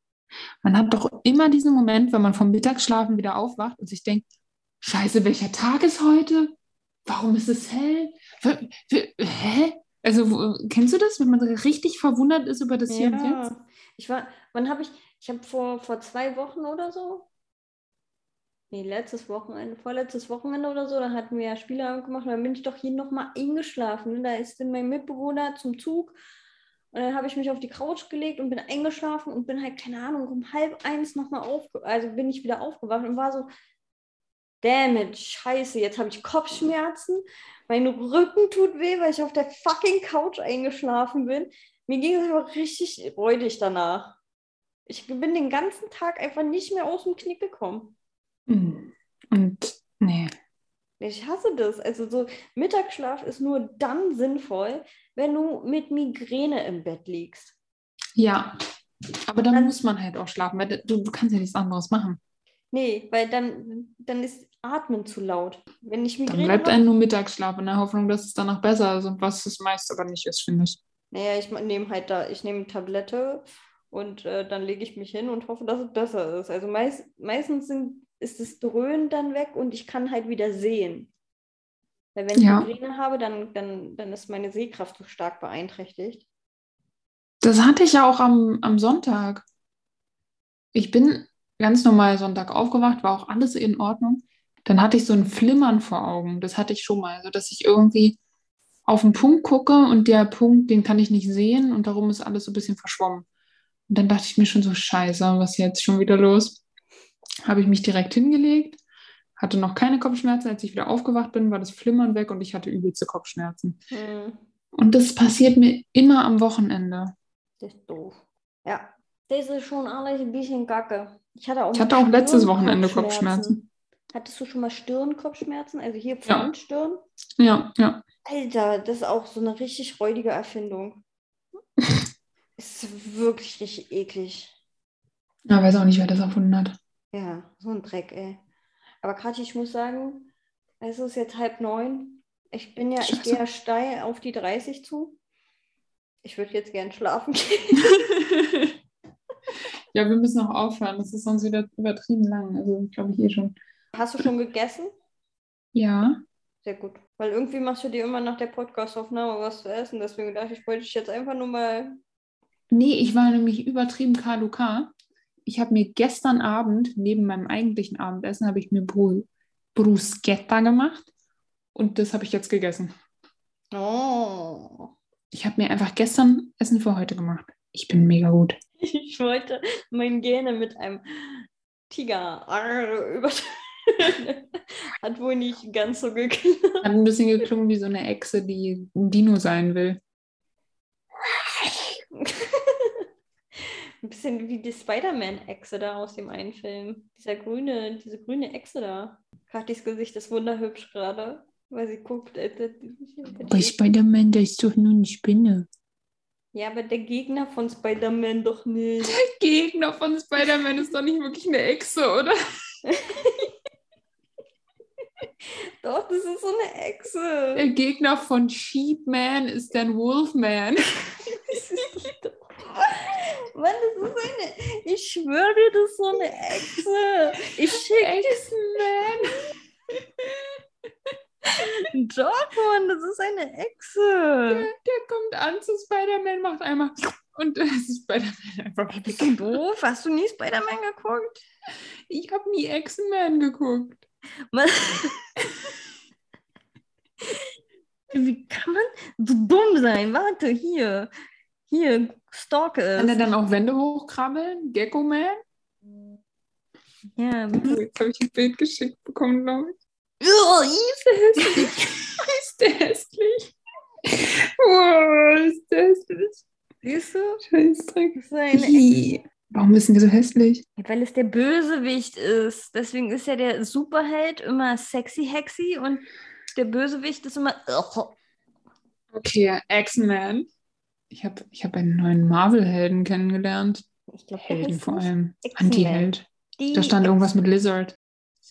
Man hat doch immer diesen Moment, wenn man vom Mittagsschlafen wieder aufwacht und sich denkt, Scheiße, welcher Tag ist heute? Warum ist es hell? W- Hä? Also, kennst du das, wenn man richtig verwundert ist über das Hier und Jetzt? Ja, ich war, wann habe ich, ich habe vor, vor zwei Wochen oder so, nee, letztes Wochenende, vorletztes Wochenende oder so, da hatten wir ja Spieleabend gemacht und dann bin ich doch hier nochmal eingeschlafen. ne? Da ist mein Mitbewohner zum Zug und dann habe ich mich auf die Couch gelegt und bin eingeschlafen und bin halt, keine Ahnung, um halb eins nochmal aufge, also bin ich wieder aufgewacht und war so, damn it, scheiße, jetzt habe ich Kopfschmerzen, mein Rücken tut weh, weil ich auf der fucking Couch eingeschlafen bin. Mir ging es aber richtig räudig danach. Ich bin den ganzen Tag einfach nicht mehr aus dem Knick gekommen. Hm. Und nee. Ich hasse das. Also so Mittagsschlaf ist nur dann sinnvoll, wenn du mit Migräne im Bett liegst. Ja. Aber dann Dann- muss man halt auch schlafen, weil du, du kannst ja nichts anderes machen. Nee, weil dann, dann ist Atmen zu laut. Wenn ich Dann Migräne bleibt habe, einem nur Mittagsschlaf in der Hoffnung, dass es danach besser ist und was es meist aber nicht ist, finde ich. naja, ich nehme halt da, ich nehme Tablette und äh, dann lege ich mich hin und hoffe, dass es besser ist. Also meist, meistens sind, ist das Dröhnen dann weg und ich kann halt wieder sehen. Weil wenn ich Ja. Migräne habe, dann, dann, dann ist meine Sehkraft so stark beeinträchtigt. Das hatte ich ja auch am, am Sonntag. Ich bin ganz normal Sonntag aufgewacht, war auch alles in Ordnung. Dann hatte ich so ein Flimmern vor Augen. Das hatte ich schon mal, so dass ich irgendwie auf einen Punkt gucke und der Punkt, den kann ich nicht sehen und darum ist alles so ein bisschen verschwommen. Und dann dachte ich mir schon so, scheiße, was ist jetzt schon wieder los? Habe ich mich direkt hingelegt, hatte noch keine Kopfschmerzen. Als ich wieder aufgewacht bin, war das Flimmern weg und ich hatte übelste Kopfschmerzen. Hm, Und das passiert mir immer am Wochenende. das ist doof. Ja, das ist schon alles ein bisschen kacke. Ich hatte auch, Ich hatte auch letztes Wochenende Stirnkopfschmerzen. Kopfschmerzen. Hattest du schon mal Stirnkopfschmerzen? Also hier Ja. Frontstirn? Ja, ja. Alter, das ist auch so eine richtig räudige Erfindung. ist wirklich richtig eklig. Ja, weiß auch nicht, wer das erfunden hat. Ja, so ein Dreck, ey. Aber Kathi, ich muss sagen, es ist jetzt halb neun. Ich bin ja, ich Scheiße. gehe ja steil auf die 30 zu. Ich würde jetzt gern schlafen gehen. Ja, wir müssen auch aufhören. Das ist sonst wieder übertrieben lang. Also, glaube ich eh schon. Hast du schon gegessen? Ja. Sehr gut. Weil irgendwie machst du dir immer nach der Podcast-Aufnahme was zu essen. Deswegen dachte ich, wollte ich jetzt einfach nur mal. Nee, ich war nämlich übertrieben KLK. Ich habe mir gestern Abend, neben meinem eigentlichen Abendessen, habe ich mir Bru Bruschetta gemacht. Und das habe ich jetzt gegessen. Oh. Ich habe mir einfach gestern Essen für heute gemacht. Ich bin mega gut. Ich wollte mein Gene mit einem Tiger über. Hat wohl nicht ganz so geklappt. Hat ein bisschen geklungen wie so eine Echse, die ein Dino sein will. ein bisschen wie die Spider-Man-Echse da aus dem einen Film. Dieser grüne, diese grüne Echse da. Katis Gesicht ist wunderhübsch gerade, weil sie guckt. Äh, Bei Spider-Man, da ist doch nur eine Spinne. Ja, aber der Gegner von Spider-Man doch nicht. Der Gegner von Spider-Man ist doch nicht wirklich eine Echse, oder? doch, das ist so eine Echse. Der Gegner von Sheepman ist dann Wolfman. Mann, das ist eine. Ich schwöre dir, das ist so eine Echse. Ich schicke Echsenman. Doch, Mann, das ist eine Echse. Der, der kommt an zu Spider-Man, macht einmal und es ist Spider-Man einfach. Ey, bist du doof? Hast du nie Spider-Man geguckt? Ich habe nie Echsenman geguckt. Man Wie kann man so dumm sein? Warte, hier. Hier, stalk es. Kann er dann auch Wände hochkrabbeln? Gecko Man? Ja. Oh, jetzt habe ich ein Bild geschickt bekommen, glaube ich. Oh, ist der hässlich. ist der hässlich? Oh, ist der hässlich. Siehst du? Scheißdreck. Ist Warum ist denn der so hässlich? Weil es der Bösewicht ist. Deswegen ist ja der Superheld immer sexy hexy und der Bösewicht ist immer. Okay, X-Men. Ich habe ich hab einen neuen Marvel-Helden kennengelernt. Ich glaube, Helden vor allem. Anti-Held. Da stand irgendwas mit Lizard.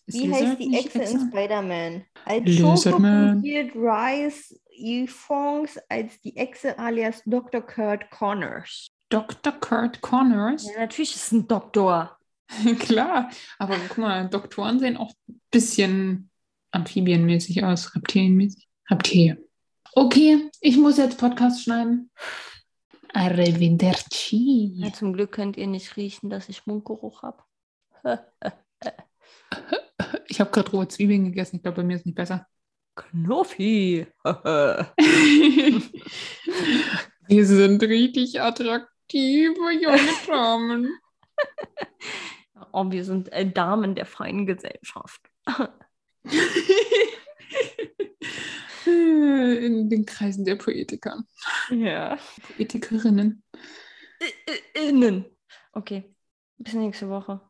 Ist Wie Lizard heißt die Echse in? Spider-Man? Als Lizard Schoko Man. fungiert Rice Evans als die Echse alias Dr. Kurt Connors. Dr. Kurt Connors. Ja, natürlich ist es ein Doktor. Klar, aber guck mal, Doktoren sehen auch ein bisschen amphibienmäßig aus, reptilienmäßig. Reptilien. Okay, ich muss jetzt Podcast schneiden. Arrivederci. Ja, zum Glück könnt ihr nicht riechen, dass ich Mundgeruch habe. Ich habe gerade rohe Zwiebeln gegessen. Ich glaube, bei mir ist nicht besser. Knuffi. Wir sind richtig attraktive junge Damen. oh, wir sind äh, Damen der feinen Gesellschaft. In den Kreisen der Poetiker. Ja. Poetikerinnen. Innen. Okay. Bis nächste Woche.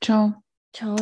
Ciao. Ciao.